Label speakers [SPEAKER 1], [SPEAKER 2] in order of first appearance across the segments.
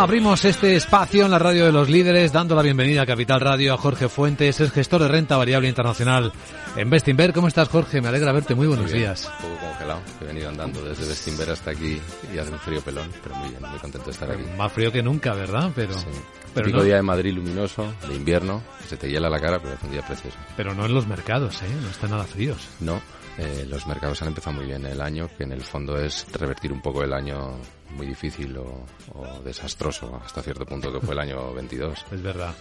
[SPEAKER 1] Bueno, abrimos este espacio en la radio de los líderes, dando la bienvenida a Capital Radio a Jorge Fuentes, es gestor de renta variable internacional en Bestinver. ¿Cómo estás, Jorge? Me alegra verte. Muy buenos días.
[SPEAKER 2] Un poco congelado. He venido andando desde Bestinver hasta aquí y hace un frío pelón, pero muy bien, muy contento de estar aquí.
[SPEAKER 1] Más frío que nunca, ¿verdad? Pero,
[SPEAKER 2] sí.
[SPEAKER 1] pero
[SPEAKER 2] Típico día de Madrid luminoso, de invierno, se te hiela la cara, pero es un día precioso.
[SPEAKER 1] Pero no en los mercados, ¿eh? No están nada fríos.
[SPEAKER 2] No, eh, los mercados han empezado muy bien el año, que en el fondo es revertir un poco el año muy difícil o, o desastroso hasta cierto punto que fue el año 22.
[SPEAKER 1] Es verdad.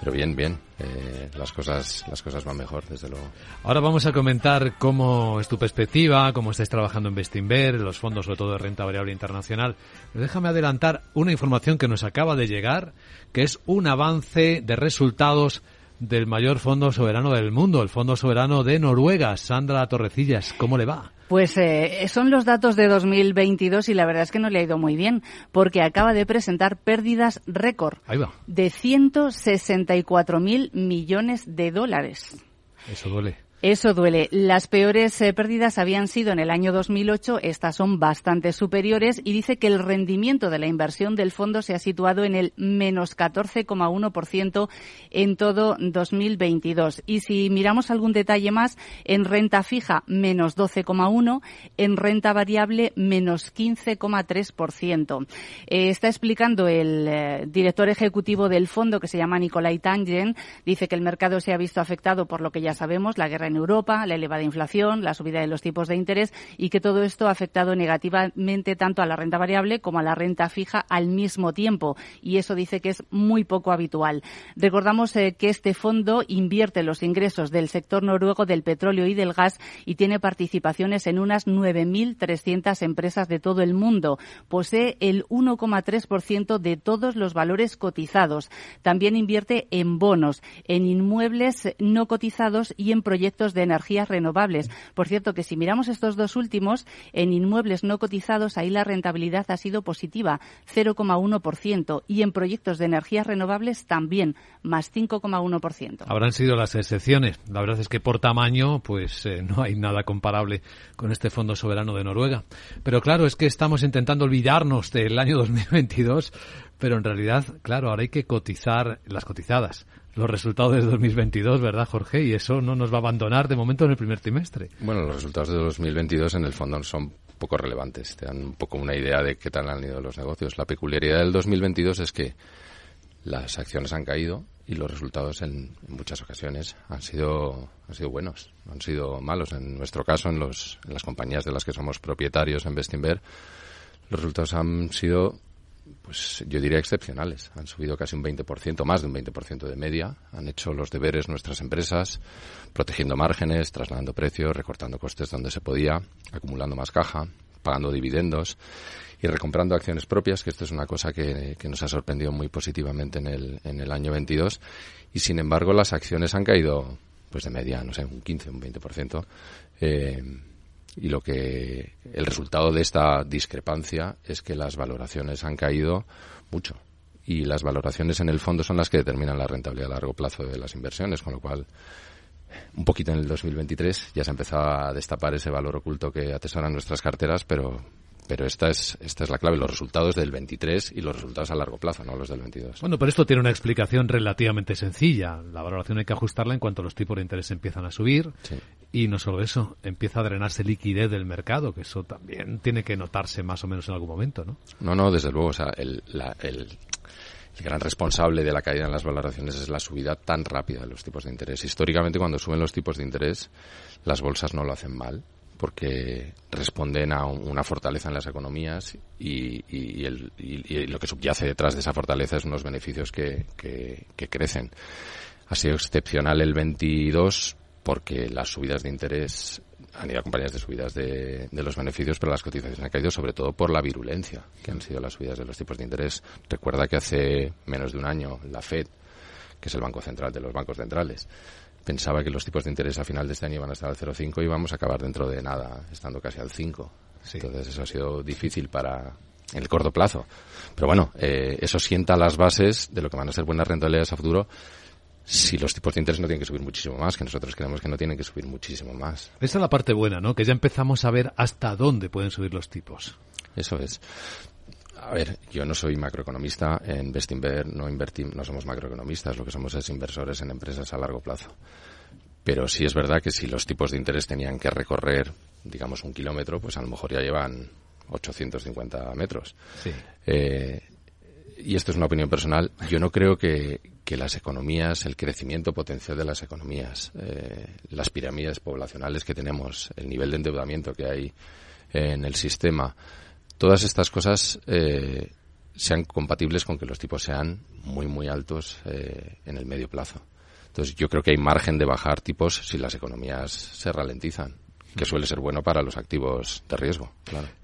[SPEAKER 2] Pero bien, bien, eh, las cosas las cosas van mejor, desde luego.
[SPEAKER 1] Ahora vamos a comentar cómo es tu perspectiva, cómo estáis trabajando en Bestinver, los fondos sobre todo de renta variable internacional. Pero déjame adelantar una información que nos acaba de llegar, que es un avance de resultados del mayor fondo soberano del mundo, el Fondo Soberano de Noruega. Sandra Torrecillas, ¿cómo le va?
[SPEAKER 3] Pues eh, son los datos de 2022 y la verdad es que no le ha ido muy bien porque acaba de presentar pérdidas récord de 164.000 millones de dólares.
[SPEAKER 1] Eso duele.
[SPEAKER 3] Eso duele. Las peores eh, pérdidas habían sido en el año 2008, estas son bastante superiores y dice que el rendimiento de la inversión del fondo se ha situado en el menos 14,1% en todo 2022. Y si miramos algún detalle más, en renta fija menos 12,1%, en renta variable menos 15,3%. Eh, está explicando el eh, director ejecutivo del fondo que se llama Nicolai Tangen, dice que el mercado se ha visto afectado por lo que ya sabemos, la guerra en Europa, la elevada inflación, la subida de los tipos de interés y que todo esto ha afectado negativamente tanto a la renta variable como a la renta fija al mismo tiempo. Y eso dice que es muy poco habitual. Recordamos eh, que este fondo invierte los ingresos del sector noruego del petróleo y del gas y tiene participaciones en unas 9.300 empresas de todo el mundo. Posee el 1,3% de todos los valores cotizados. También invierte en bonos, en inmuebles no cotizados y en proyectos de energías renovables. Por cierto, que si miramos estos dos últimos, en inmuebles no cotizados, ahí la rentabilidad ha sido positiva, 0,1%, y en proyectos de energías renovables también, más 5,1%.
[SPEAKER 1] Habrán sido las excepciones. La verdad es que por tamaño, pues eh, no hay nada comparable con este Fondo Soberano de Noruega. Pero claro, es que estamos intentando olvidarnos del año 2022 pero en realidad, claro, ahora hay que cotizar las cotizadas, los resultados de 2022, ¿verdad, Jorge? Y eso no nos va a abandonar de momento en el primer trimestre.
[SPEAKER 2] Bueno, los resultados de 2022 en el fondo son poco relevantes, te dan un poco una idea de qué tal han ido los negocios. La peculiaridad del 2022 es que las acciones han caído y los resultados en, en, muchas ocasiones han sido han sido buenos, no han sido malos. En nuestro caso, en, los, en las compañías de las que somos propietarios en Bestinver, los resultados han sido pues yo diría excepcionales. Han subido casi un 20%, más de un 20% de media. Han hecho los deberes nuestras empresas, protegiendo márgenes, trasladando precios, recortando costes donde se podía, acumulando más caja, pagando dividendos y recomprando acciones propias, que esto es una cosa que, que nos ha sorprendido muy positivamente en el, en el año 22. Y sin embargo, las acciones han caído, pues de media, no sé, un 15, un 20%. Eh, y lo que el resultado de esta discrepancia es que las valoraciones han caído mucho y las valoraciones en el fondo son las que determinan la rentabilidad a largo plazo de las inversiones, con lo cual un poquito en el 2023 ya se empezaba a destapar ese valor oculto que atesoran nuestras carteras, pero pero esta es, esta es la clave, los resultados del 23 y los resultados a largo plazo, no los del 22.
[SPEAKER 1] Bueno, pero esto tiene una explicación relativamente sencilla. La valoración hay que ajustarla en cuanto los tipos de interés empiezan a subir
[SPEAKER 2] sí.
[SPEAKER 1] Y no solo eso, empieza a drenarse liquidez del mercado, que eso también tiene que notarse más o menos en algún momento, ¿no?
[SPEAKER 2] No, no, desde luego, o sea, el, el, el gran responsable de la caída en las valoraciones es la subida tan rápida de los tipos de interés. Históricamente, cuando suben los tipos de interés, las bolsas no lo hacen mal porque responden a una fortaleza en las economías y, lo que subyace detrás de esa fortaleza es unos beneficios que, que crecen. Ha sido excepcional el 22 porque las subidas de interés han ido acompañadas de subidas de, los beneficios, pero las cotizaciones han caído sobre todo por la virulencia, que han sido las subidas de los tipos de interés. Recuerda que hace menos de un año la Fed, que es el Banco Central de los bancos centrales, pensaba que los tipos de interés a final de este año iban a estar al 0,5 y vamos a acabar dentro de nada, estando casi al 5. Entonces eso ha sido difícil para el corto plazo. Pero bueno, eh, eso sienta las bases de lo que van a ser buenas rentabilidades a futuro si los tipos de interés no tienen que subir muchísimo más, que nosotros creemos que no tienen que subir muchísimo más.
[SPEAKER 1] Esa es la parte buena, ¿no? Que ya empezamos a ver hasta dónde pueden subir los tipos.
[SPEAKER 2] Eso es. A ver, yo no soy macroeconomista, en Bestinver no invertimos, no somos macroeconomistas, lo que somos es inversores en empresas a largo plazo. Pero sí es verdad que si los tipos de interés tenían que recorrer, digamos, un kilómetro, pues a lo mejor ya llevan 850 metros.
[SPEAKER 1] Sí.
[SPEAKER 2] Eh, y esto es una opinión personal, yo no creo que, que las economías, el crecimiento potencial de las economías, eh, las pirámides poblacionales que tenemos, el nivel de endeudamiento que hay en el sistema, todas estas cosas eh, sean compatibles con que los tipos sean muy, muy altos eh, en el medio plazo. Entonces, yo creo que hay margen de bajar tipos si las economías se ralentizan que suele ser bueno para los activos de riesgo.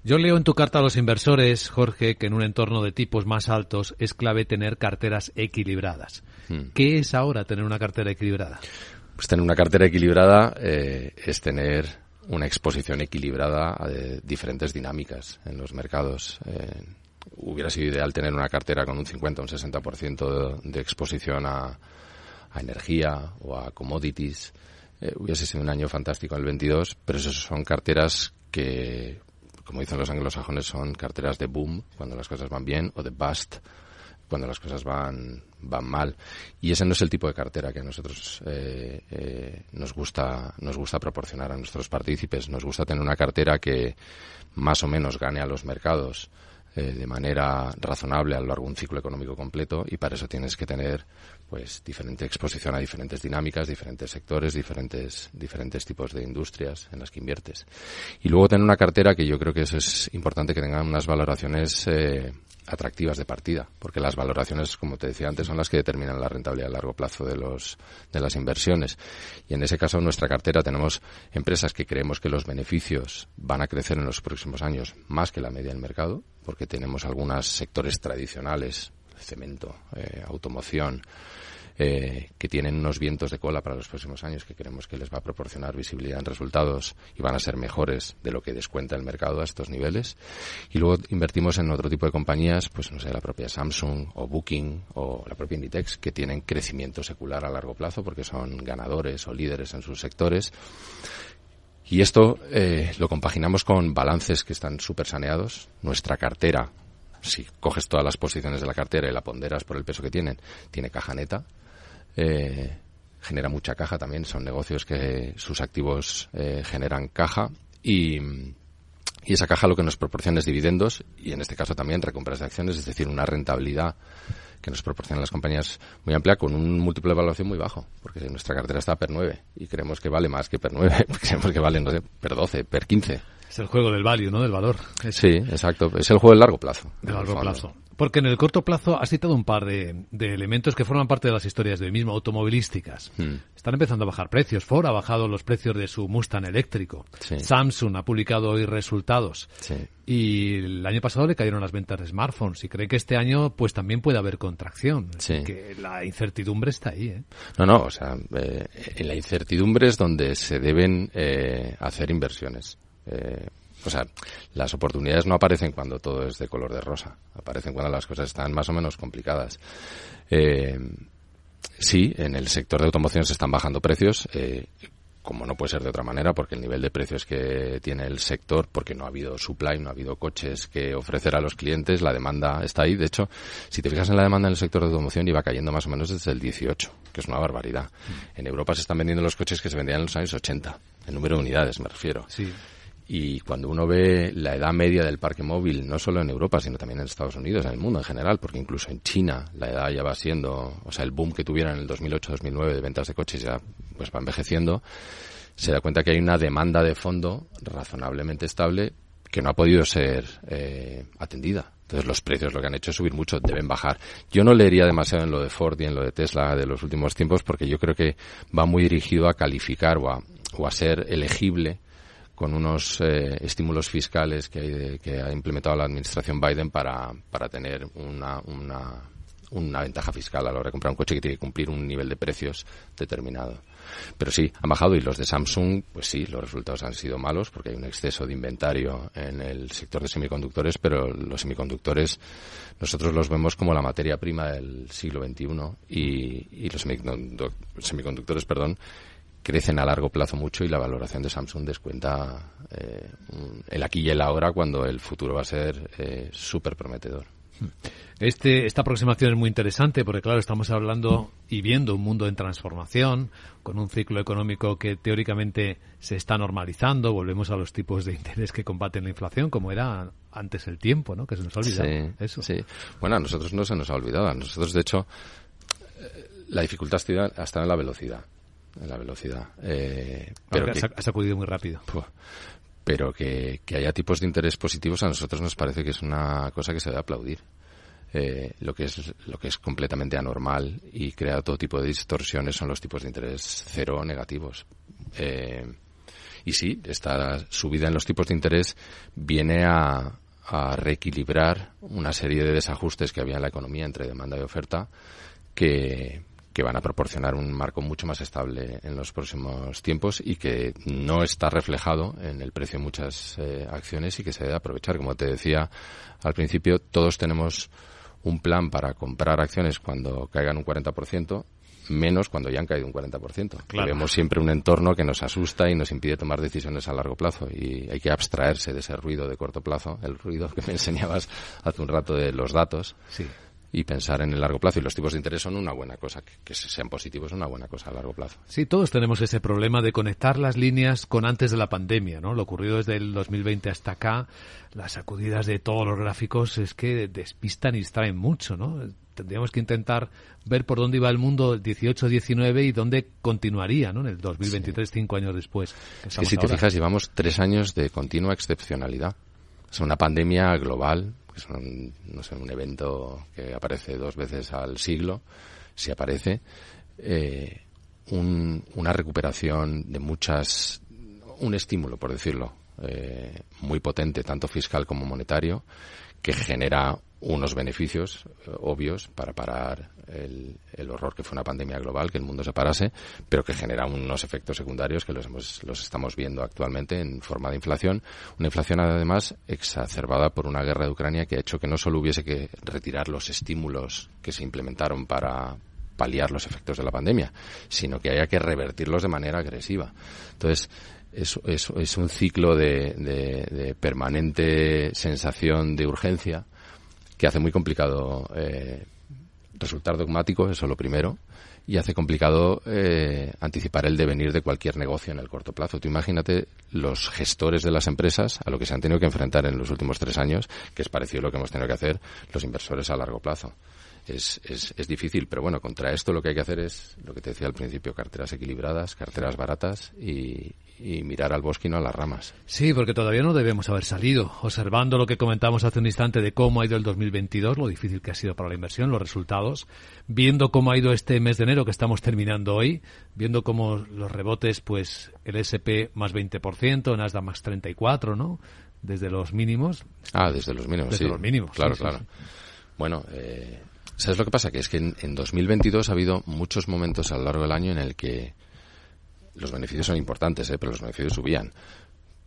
[SPEAKER 1] Yo leo en tu carta a los inversores, Jorge, que en un entorno de tipos más altos es clave tener carteras equilibradas. Hmm. ¿Qué es ahora tener una cartera equilibrada?
[SPEAKER 2] Pues tener una cartera equilibrada eh, es tener una exposición equilibrada a diferentes dinámicas en los mercados. Eh, hubiera sido ideal tener una cartera con un 50 o un 60% de, de exposición a, a energía o a commodities eh, hubiese sido un año fantástico el 22, pero eso son carteras que, como dicen los anglosajones, son carteras de boom cuando las cosas van bien o de bust cuando las cosas van, van mal. Y ese no es el tipo de cartera que a nosotros eh, eh, nos, gusta, nos gusta proporcionar a nuestros partícipes. Nos gusta tener una cartera que más o menos gane a los mercados eh, de manera razonable a lo largo de un ciclo económico completo y para eso tienes que tener pues diferente exposición a diferentes dinámicas, diferentes sectores, diferentes diferentes tipos de industrias en las que inviertes. Y luego tener una cartera que yo creo que eso es importante que tengan unas valoraciones eh, atractivas de partida, porque las valoraciones, como te decía antes, son las que determinan la rentabilidad a largo plazo de los de las inversiones. Y en ese caso, en nuestra cartera tenemos empresas que creemos que los beneficios van a crecer en los próximos años más que la media del mercado, porque tenemos algunos sectores tradicionales, cemento, eh, automoción, eh, que tienen unos vientos de cola para los próximos años que creemos que les va a proporcionar visibilidad en resultados y van a ser mejores de lo que descuenta el mercado a estos niveles. Y luego invertimos en otro tipo de compañías, pues no sé, la propia Samsung o Booking o la propia Inditex, que tienen crecimiento secular a largo plazo porque son ganadores o líderes en sus sectores. Y esto eh, lo compaginamos con balances que están súper saneados. Nuestra cartera, si coges todas las posiciones de la cartera y la ponderas por el peso que tienen, tiene caja neta eh, genera mucha caja también. Son negocios que sus activos eh, generan caja y, esa caja lo que nos proporciona es dividendos y en este caso también recompras de acciones, es decir, una rentabilidad que nos proporcionan las compañías muy amplia con un múltiplo de evaluación muy bajo, porque nuestra cartera está per 9 y creemos que vale más que per 9, creemos que vale, per 12, per 15.
[SPEAKER 1] Es el juego del value, ¿no? Del valor.
[SPEAKER 2] Sí, exacto. Es el juego del largo plazo.
[SPEAKER 1] De largo plazo. Porque en el corto plazo has citado un par de, elementos que forman parte de las historias del mismo, automovilísticas. Hmm. Están empezando a bajar precios. Ford ha bajado los precios de su Mustang eléctrico. Samsung ha publicado hoy resultados. Y el año pasado le cayeron las ventas de smartphones. Y cree que este año pues también puede haber contracción. Que la incertidumbre está ahí. ¿eh?
[SPEAKER 2] No, no. O sea, eh, en la incertidumbre es donde se deben eh, hacer inversiones. Eh, o sea, las oportunidades no aparecen cuando todo es de color de rosa, aparecen cuando las cosas están más o menos complicadas. Eh, sí, en el sector de automoción se están bajando precios, eh, como no puede ser de otra manera, porque el nivel de precios que tiene el sector, porque no ha habido supply, no ha habido coches que ofrecer a los clientes, la demanda está ahí. De hecho, si te fijas en la demanda en el sector de automoción, iba cayendo más o menos desde el 18, que es una barbaridad. Mm. En Europa se están vendiendo los coches que se vendían en los años 80, en número de unidades me refiero.
[SPEAKER 1] Sí.
[SPEAKER 2] Y cuando uno ve la edad media del parque móvil, no solo en Europa, sino también en Estados Unidos, en el mundo en general, porque incluso en China la edad ya va siendo, o sea, el boom que tuvieron en el 2008-2009 de ventas de coches ya pues va envejeciendo, se da cuenta que hay una demanda de fondo razonablemente estable que no ha podido ser eh, atendida. Entonces los precios lo que han hecho es subir mucho, deben bajar. Yo no leería demasiado en lo de Ford y en lo de Tesla de los últimos tiempos porque yo creo que va muy dirigido a calificar o a, o a ser elegible con unos eh, estímulos fiscales que, que, ha implementado la administración Biden para, para tener una, una, una ventaja fiscal a la hora de comprar un coche que tiene que cumplir un nivel de precios determinado. Pero sí, han bajado y los de Samsung, pues sí, los resultados han sido malos porque hay un exceso de inventario en el sector de semiconductores, pero los semiconductores nosotros los vemos como la materia prima del siglo XXI y, y los semiconductores, perdón, crecen a largo plazo mucho y la valoración de Samsung descuenta eh, el aquí y el ahora cuando el futuro va a ser eh, súper prometedor.
[SPEAKER 1] Este, esta aproximación es muy interesante porque, claro, estamos hablando y viendo un mundo en transformación, con un ciclo económico que teóricamente se está normalizando. Volvemos a los tipos de interés que combaten la inflación, como era antes el tiempo, ¿no? Que se nos ha olvidado.
[SPEAKER 2] Sí,
[SPEAKER 1] eso.
[SPEAKER 2] sí. Bueno, a nosotros no se nos ha olvidado. A nosotros, de hecho, eh, la dificultad está en la velocidad. En la velocidad. Eh,
[SPEAKER 1] pero que, ha sacudido muy rápido.
[SPEAKER 2] pero que, que haya tipos de interés positivos a nosotros nos parece que es una cosa que se debe aplaudir. Eh, lo que es lo que es completamente anormal y crea todo tipo de distorsiones son los tipos de interés cero o negativos. Eh, y sí, esta subida en los tipos de interés viene a, a reequilibrar una serie de desajustes que había en la economía entre demanda y oferta que, que van a proporcionar un marco mucho más estable en los próximos tiempos y que no está reflejado en el precio de muchas eh, acciones y que se debe aprovechar. Como te decía al principio, todos tenemos un plan para comprar acciones cuando caigan un 40%, menos cuando ya han caído un 40%. Claro. Vemos siempre un entorno que nos asusta y nos impide tomar decisiones a largo plazo y hay que abstraerse de ese ruido de corto plazo, el ruido que me enseñabas hace un rato de los datos.
[SPEAKER 1] Sí
[SPEAKER 2] y pensar en el largo plazo. Y los tipos de interés son una buena cosa, que, que, sean positivos es una buena cosa a largo plazo.
[SPEAKER 1] Sí, todos tenemos ese problema de conectar las líneas con antes de la pandemia, ¿no? Lo ocurrido desde el 2020 hasta acá, las sacudidas de todos los gráficos es que despistan y distraen mucho, ¿no? Tendríamos que intentar ver por dónde iba el mundo el 18-19 y dónde continuaría, ¿no? En el 2023, sí. cinco años después.
[SPEAKER 2] Que si ahora. te fijas, llevamos tres años de continua excepcionalidad. Es una pandemia global, que es un, no sé, un evento que aparece dos veces al siglo, si aparece, eh, un, una recuperación de muchas, un estímulo, por decirlo, eh, muy potente, tanto fiscal como monetario, que genera unos beneficios eh, obvios para parar el, horror que fue una pandemia global, que el mundo se parase, pero que genera unos efectos secundarios que los, hemos, los estamos viendo actualmente en forma de inflación. Una inflación además exacerbada por una guerra de Ucrania que ha hecho que no solo hubiese que retirar los estímulos que se implementaron para paliar los efectos de la pandemia, sino que haya que revertirlos de manera agresiva. Entonces, es, es, un ciclo de, de, de, permanente sensación de urgencia que hace muy complicado eh, resultar dogmático, eso lo primero, y hace complicado eh, anticipar el devenir de cualquier negocio en el corto plazo. Tú imagínate los gestores de las empresas a lo que se han tenido que enfrentar en los últimos tres años, que es parecido a lo que hemos tenido que hacer los inversores a largo plazo. Es, es, es, difícil, pero bueno, contra esto lo que hay que hacer es lo que te decía al principio, carteras equilibradas, carteras baratas y, y mirar al bosque y no a las ramas.
[SPEAKER 1] Sí, porque todavía no debemos haber salido. Observando lo que comentamos hace un instante de cómo ha ido el 2022, lo difícil que ha sido para la inversión, los resultados, viendo cómo ha ido este mes de enero que estamos terminando hoy, viendo cómo los rebotes, pues el SP más 20%, Nasdaq más 34, ¿no? Desde los mínimos.
[SPEAKER 2] Ah, desde los mínimos,
[SPEAKER 1] desde
[SPEAKER 2] sí.
[SPEAKER 1] los mínimos.
[SPEAKER 2] Claro,
[SPEAKER 1] sí,
[SPEAKER 2] claro.
[SPEAKER 1] Sí,
[SPEAKER 2] bueno, eh, ¿sabes lo que pasa? Que es que en, en 2022 ha habido muchos momentos a lo largo del año en el que los beneficios son importantes, ¿eh? pero los beneficios subían.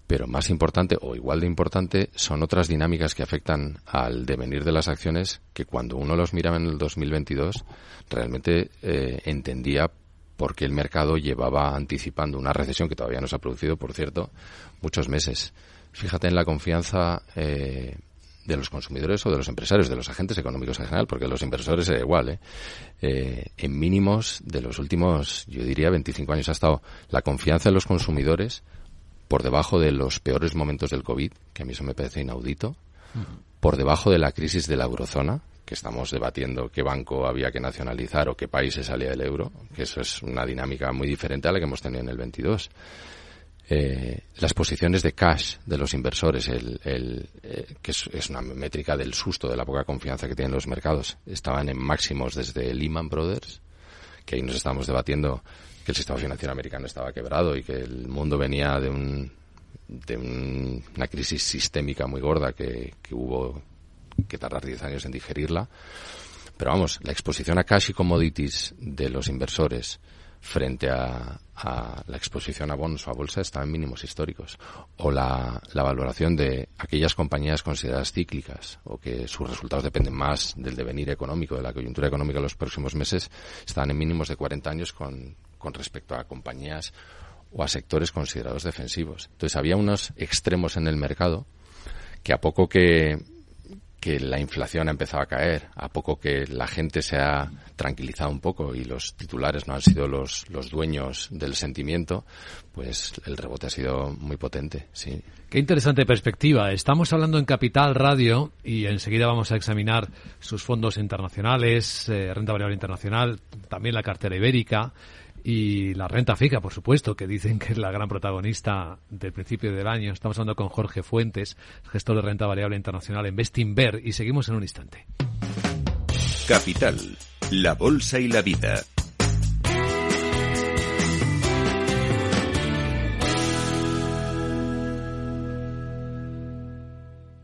[SPEAKER 2] Pero más importante o igual de importante son otras dinámicas que afectan al devenir de las acciones que cuando uno los miraba en el 2022 realmente eh, entendía por qué el mercado llevaba anticipando una recesión que todavía no se ha producido, por cierto, muchos meses. Fíjate en la confianza eh, de los consumidores o de los empresarios, de los agentes económicos en general, porque los inversores era igual, ¿eh? Eh, en mínimos de los últimos, yo diría, 25 años ha estado la confianza de los consumidores por debajo de los peores momentos del COVID, que a mí eso me parece inaudito, uh -huh. por debajo de la crisis de la eurozona, que estamos debatiendo qué banco había que nacionalizar o qué país se salía del euro, que eso es una dinámica muy diferente a la que hemos tenido en el 22. Eh, las posiciones de cash de los inversores, el, eh, que es, una métrica del susto, de la poca confianza que tienen los mercados, estaban en máximos desde Lehman Brothers, que ahí nos estamos debatiendo que el sistema financiero americano estaba quebrado y que el mundo venía de un de una crisis sistémica muy gorda que, que hubo que tardar 10 años en digerirla. Pero vamos, la exposición a cash y commodities de los inversores frente a, la exposición a bonos o a bolsa está en mínimos históricos. O la, valoración de aquellas compañías consideradas cíclicas o que sus resultados dependen más del devenir económico, de la coyuntura económica en los próximos meses, están en mínimos de 40 años con, con respecto a compañías o a sectores considerados defensivos. Entonces había unos extremos en el mercado que a poco que que la inflación ha empezado a caer, a poco que la gente se ha tranquilizado un poco y los titulares no han sido los, los dueños del sentimiento, pues el rebote ha sido muy potente, sí.
[SPEAKER 1] Qué interesante perspectiva. Estamos hablando en Capital Radio y enseguida vamos a examinar sus fondos internacionales, eh, renta variable internacional, también la cartera ibérica y la renta fija, por supuesto, que dicen que es la gran protagonista del principio del año. Estamos hablando con Jorge Fuentes, gestor de renta variable internacional en Bestinver, y seguimos en un instante.
[SPEAKER 4] Capital, la bolsa y la vida.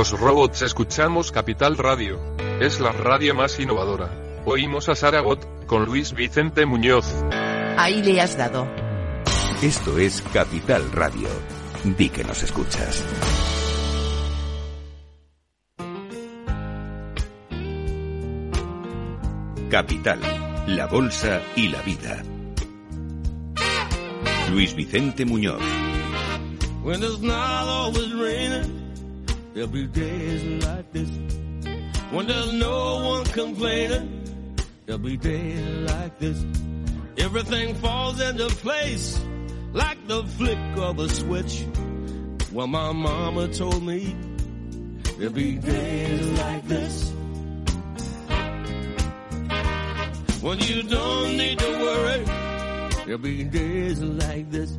[SPEAKER 5] Los robots escuchamos Capital Radio. Es la radio más innovadora. Oímos a Saragot, con Luis Vicente Muñoz.
[SPEAKER 6] Ahí le has dado.
[SPEAKER 4] Esto es Capital Radio. Di que nos escuchas. Capital, la bolsa y la vida. Luis Vicente Muñoz. There'll be days like this when there's no one complaining. There'll be days like this. Everything falls into place like the flick of a switch. Well, my mama told me there'll be days like this. When you don't need to worry, there'll be days like this.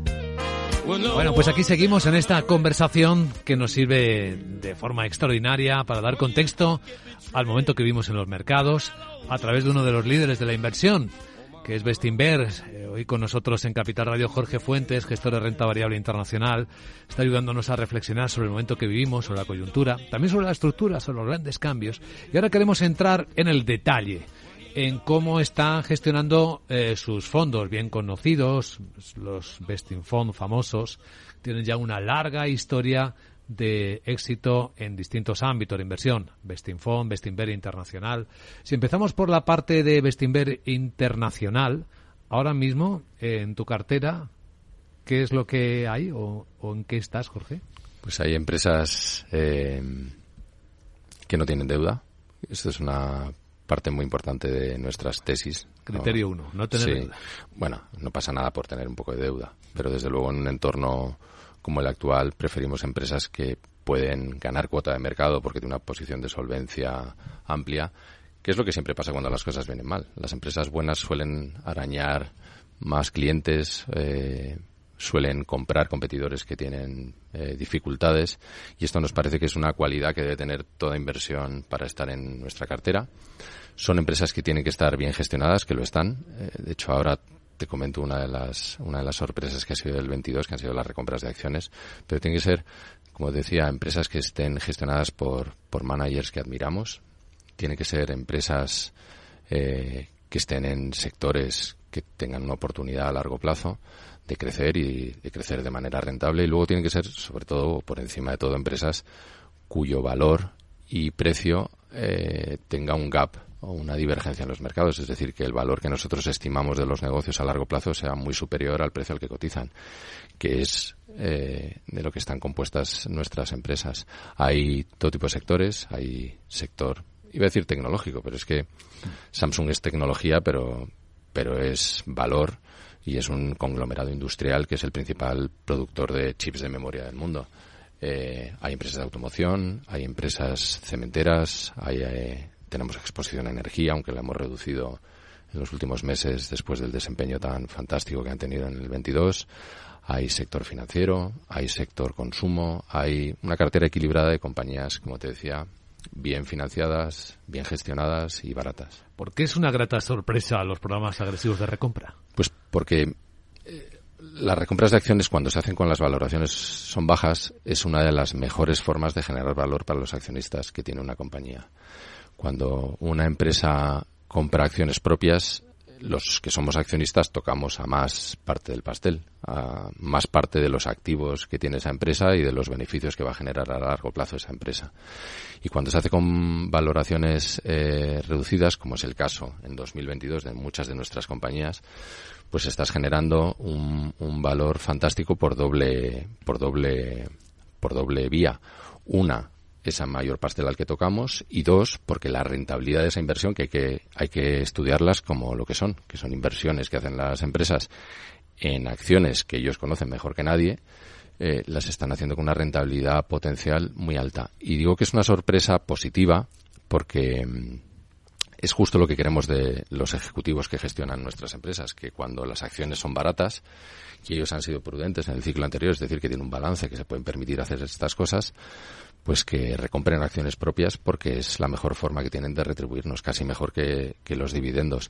[SPEAKER 4] Bueno, pues aquí seguimos en esta conversación que nos sirve de forma extraordinaria para dar contexto al momento que vivimos en los mercados a través de uno de los líderes de la inversión, que es Bestinver. Eh, hoy con nosotros en Capital Radio Jorge Fuentes, gestor de renta variable internacional, está ayudándonos a reflexionar sobre el momento que vivimos, sobre la coyuntura, también sobre la estructura, sobre los grandes cambios. Y ahora queremos entrar en el detalle en cómo están gestionando eh, sus fondos bien conocidos, los Besting Fund famosos, tienen ya una larga historia de éxito en distintos ámbitos de inversión, Besting Fund, Bestinver Internacional. Si empezamos por la parte de Bestinver Internacional, ahora mismo en tu cartera, ¿qué es lo que hay o, en qué estás, Jorge?
[SPEAKER 2] Pues hay empresas eh, que no tienen deuda. Esto es una parte muy importante de nuestras tesis.
[SPEAKER 4] Criterio uno, no tener deuda.
[SPEAKER 2] Bueno, no pasa nada por tener un poco de deuda, pero desde luego en un entorno como el actual preferimos empresas que pueden ganar cuota de mercado porque tienen una posición de solvencia amplia, que es lo que siempre pasa cuando las cosas vienen mal. Las empresas buenas suelen arañar más clientes, eh, suelen comprar competidores que tienen eh, dificultades y esto nos parece que es una cualidad que debe tener toda inversión para estar en nuestra cartera. Son empresas que tienen que estar bien gestionadas, que lo están. Eh, de hecho, ahora te comento una de las una de las sorpresas que ha sido el 22, que han sido las recompras de acciones, pero tienen que ser, como decía, empresas que estén gestionadas por por managers que admiramos. Tienen que ser empresas eh, que estén en sectores que tengan una oportunidad a largo plazo de crecer y de crecer de manera rentable y luego tienen que ser, sobre todo, por encima de todo, empresas cuyo valor y precio eh, tenga un gap o una divergencia en los mercados, es decir, que el valor que nosotros estimamos de los negocios a largo plazo sea muy superior al precio al que cotizan, que es eh, de lo que están compuestas nuestras empresas. Hay todo tipo de sectores, hay sector, iba a decir tecnológico, pero es que Samsung es tecnología, pero, pero es valor y es un conglomerado industrial que es el principal productor de chips de memoria del mundo. Eh, hay empresas de automoción, hay empresas cementeras, hay, eh, tenemos exposición a energía, aunque la hemos reducido en los últimos meses después del desempeño tan fantástico que han tenido en el 22. Hay sector financiero, hay sector consumo, hay una cartera equilibrada de compañías, como te decía, bien financiadas, bien gestionadas y baratas.
[SPEAKER 4] ¿Por qué es una grata sorpresa los programas agresivos de recompra?
[SPEAKER 2] Pues porque eh, las recompras de acciones cuando se hacen con las valoraciones son bajas es una de las mejores formas de generar valor para los accionistas que tiene una compañía. Cuando una empresa compra acciones propias los que somos accionistas tocamos a más parte del pastel, a más parte de los activos que tiene esa empresa y de los beneficios que va a generar a largo plazo esa empresa. Y cuando se hace con valoraciones eh, reducidas, como es el caso en 2022 de muchas de nuestras compañías, pues estás generando un, un valor fantástico por doble, por doble, por doble vía. Una, esa mayor pastel al que tocamos y dos, porque la rentabilidad de esa inversión que hay que, hay que estudiarlas como lo que son, que son inversiones que hacen las empresas en acciones que ellos conocen mejor que nadie, eh, las están haciendo con una rentabilidad potencial muy alta. Y digo que es una sorpresa positiva porque mm, es justo lo que queremos de los ejecutivos que gestionan nuestras empresas, que cuando las acciones son baratas, y ellos han sido prudentes en el ciclo anterior, es decir, que tienen un balance, que se pueden permitir hacer estas cosas, pues que recompren acciones propias porque es la mejor forma que tienen de retribuirnos, casi mejor que, los dividendos.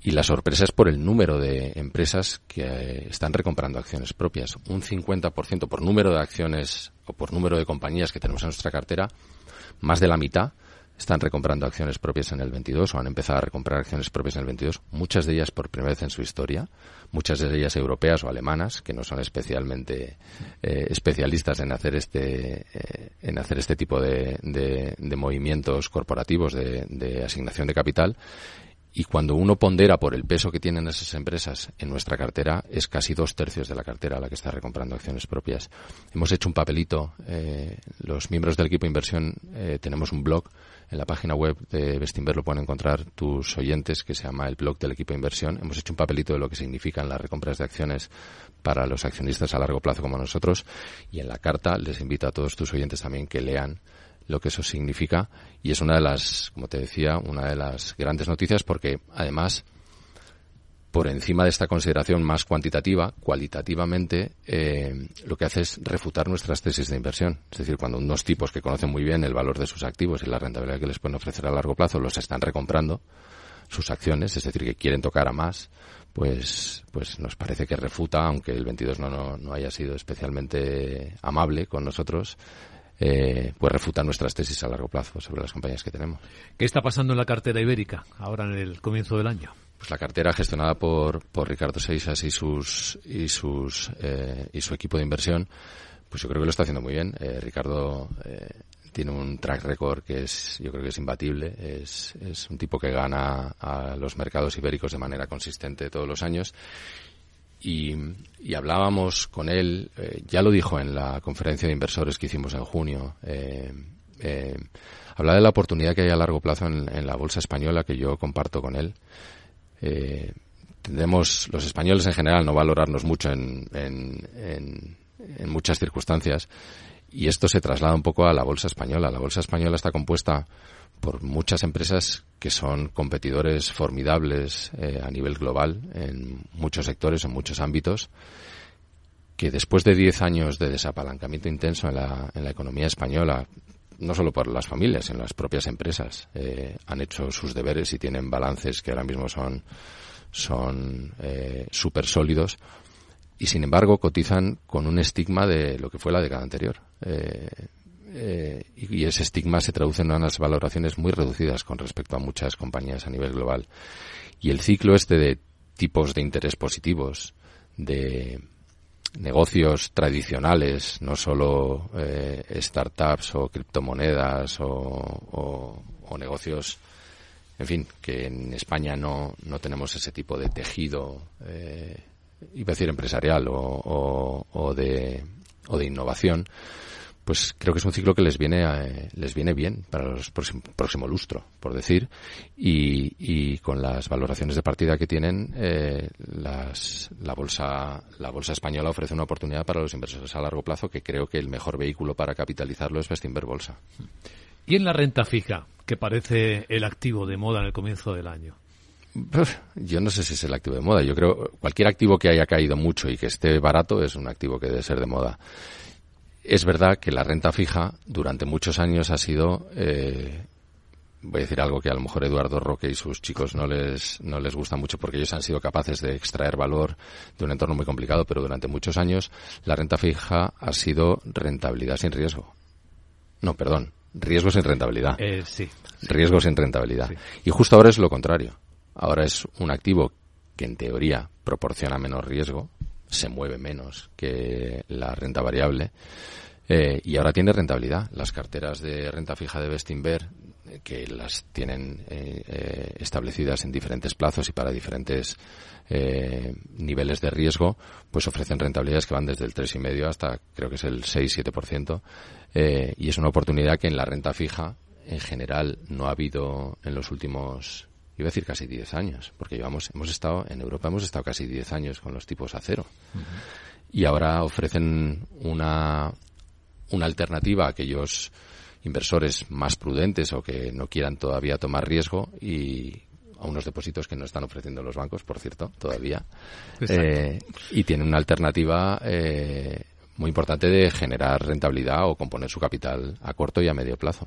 [SPEAKER 2] Y la sorpresa es por el número de empresas que eh, están recomprando acciones propias. Un 50% por número de acciones o por número de compañías que tenemos en nuestra cartera, más de la mitad están recomprando acciones propias en el 22 o han empezado a recomprar acciones propias en el 22, muchas de ellas por primera vez en su historia, muchas de ellas europeas o alemanas, que no son especialmente eh, especialistas en hacer este, eh, en hacer este tipo de, de, movimientos corporativos de, de asignación de capital y cuando uno pondera por el peso que tienen esas empresas en nuestra cartera, es casi dos tercios de la cartera la que está recomprando acciones propias. Hemos hecho un papelito, eh, los miembros del equipo de inversión eh, tenemos un blog en la página web de Bestinver lo pueden encontrar tus oyentes, que se llama el blog del equipo de inversión. Hemos hecho un papelito de lo que significan las recompras de acciones para los accionistas a largo plazo como nosotros. Y en la carta les invito a todos tus oyentes también que lean lo que eso significa y es una de las, como te decía, una de las grandes noticias porque además por encima de esta consideración más cuantitativa, cualitativamente, eh, lo que hace es refutar nuestras tesis de inversión. Es decir, cuando unos tipos que conocen muy bien el valor de sus activos y la rentabilidad que les pueden ofrecer a largo plazo los están recomprando, sus acciones, es decir, que quieren tocar a más, pues, pues nos parece que refuta, aunque el 22 no, no, no haya sido especialmente amable con nosotros, eh, pues refuta nuestras tesis a largo plazo sobre las compañías que tenemos.
[SPEAKER 4] ¿Qué está pasando en la cartera ibérica ahora en el comienzo del año?
[SPEAKER 2] Pues la cartera gestionada por, por Ricardo Seixas y sus y sus eh, y su equipo de inversión, pues yo creo que lo está haciendo muy bien. Eh, Ricardo eh, tiene un track record que es, yo creo que es imbatible. Es, es un tipo que gana a los mercados ibéricos de manera consistente todos los años y, hablábamos con él, eh, ya lo dijo en la conferencia de inversores que hicimos en junio, eh, Eh, habla de la oportunidad que hay a largo plazo en, la bolsa española que yo comparto con él. Eh, tendemos los españoles en general no valorarnos mucho en, en, en, muchas circunstancias y esto se traslada un poco a la bolsa española. La bolsa española está compuesta por muchas empresas que son competidores formidables eh, a nivel global en muchos sectores, en muchos ámbitos, que después de 10 años de desapalancamiento intenso en la, en la economía española, no solo por las familias, sino las propias empresas, eh, han hecho sus deberes y tienen balances que ahora mismo son, son eh, súper sólidos y sin embargo cotizan con un estigma de lo que fue la década anterior. Eh, eh, y, ese estigma se traduce en unas valoraciones muy reducidas con respecto a muchas compañías a nivel global. Y el ciclo este de tipos de interés positivos, de negocios tradicionales, no solo eh, startups o criptomonedas o, negocios, en fin, que en España no, no tenemos ese tipo de tejido, eh, iba a decir empresarial o, o, de, o de innovación, pues creo que es un ciclo que les viene eh, les viene bien para el próximo, lustro, por decir, y, con las valoraciones de partida que tienen, eh, la bolsa la bolsa española ofrece una oportunidad para los inversores a largo plazo que creo que el mejor vehículo para capitalizarlo es Bestinver Bolsa.
[SPEAKER 1] Y en la renta fija, que parece el activo de moda en el comienzo del año.
[SPEAKER 2] Yo no sé si es el activo de moda. Yo creo cualquier activo que haya caído mucho y que esté barato es un activo que debe ser de moda. Es verdad que la renta fija durante muchos años ha sido, eh, voy a decir algo que a lo mejor Eduardo Roque y sus chicos no les, no les gusta mucho porque ellos han sido capaces de extraer valor de un entorno muy complicado, pero durante muchos años la renta fija ha sido rentabilidad sin riesgo. No, perdón, riesgo sin rentabilidad.
[SPEAKER 1] Eh, sí,
[SPEAKER 2] Riesgo sin rentabilidad. Y justo ahora es lo contrario. Ahora es un activo que en teoría proporciona menos riesgo, se mueve menos que la renta variable eh, y ahora tiene rentabilidad. Las carteras de renta fija de Bestinver, que las tienen eh, eh, establecidas en diferentes plazos y para diferentes niveles de riesgo, pues ofrecen rentabilidades que van desde el 3,5 hasta creo que es el 6-7%. y es una oportunidad que en la renta fija en general no ha habido en los últimos iba a decir casi 10 años, porque llevamos, hemos estado, en Europa hemos estado casi 10 años con los tipos a cero. Y ahora ofrecen una, una alternativa a aquellos inversores más prudentes o que no quieran todavía tomar riesgo y a unos depósitos que no están ofreciendo los bancos, por cierto, todavía. Eh, y tienen una alternativa eh, muy importante de generar rentabilidad o componer su capital a corto y a medio plazo.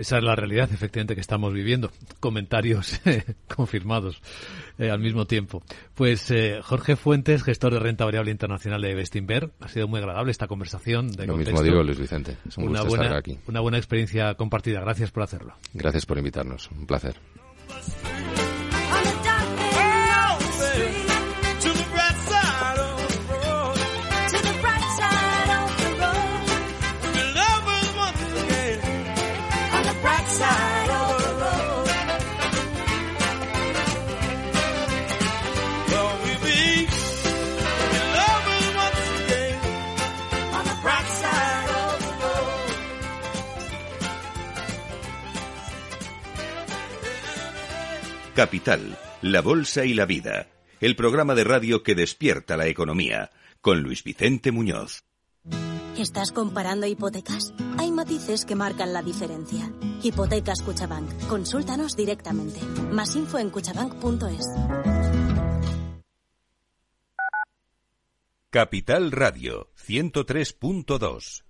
[SPEAKER 1] Esa es la realidad, efectivamente, que estamos viviendo. Comentarios confirmados eh, al mismo tiempo. Pues eh, Jorge Fuentes, gestor de renta variable internacional de Bestinver, ha sido muy agradable esta conversación. De
[SPEAKER 2] Lo mismo digo, Luis Vicente. Es un
[SPEAKER 1] una
[SPEAKER 2] gusto
[SPEAKER 1] buena,
[SPEAKER 2] estar aquí.
[SPEAKER 1] Una buena experiencia compartida. Gracias por hacerlo.
[SPEAKER 2] Gracias por invitarnos. Un placer.
[SPEAKER 7] Capital, la Bolsa y la Vida, el programa de radio que despierta la economía, con Luis Vicente Muñoz.
[SPEAKER 8] ¿Estás comparando hipotecas? Hay matices que marcan la diferencia. Hipotecas Cuchabank. Consúltanos directamente. Más info en cuchabank.es.
[SPEAKER 7] Capital Radio 103.2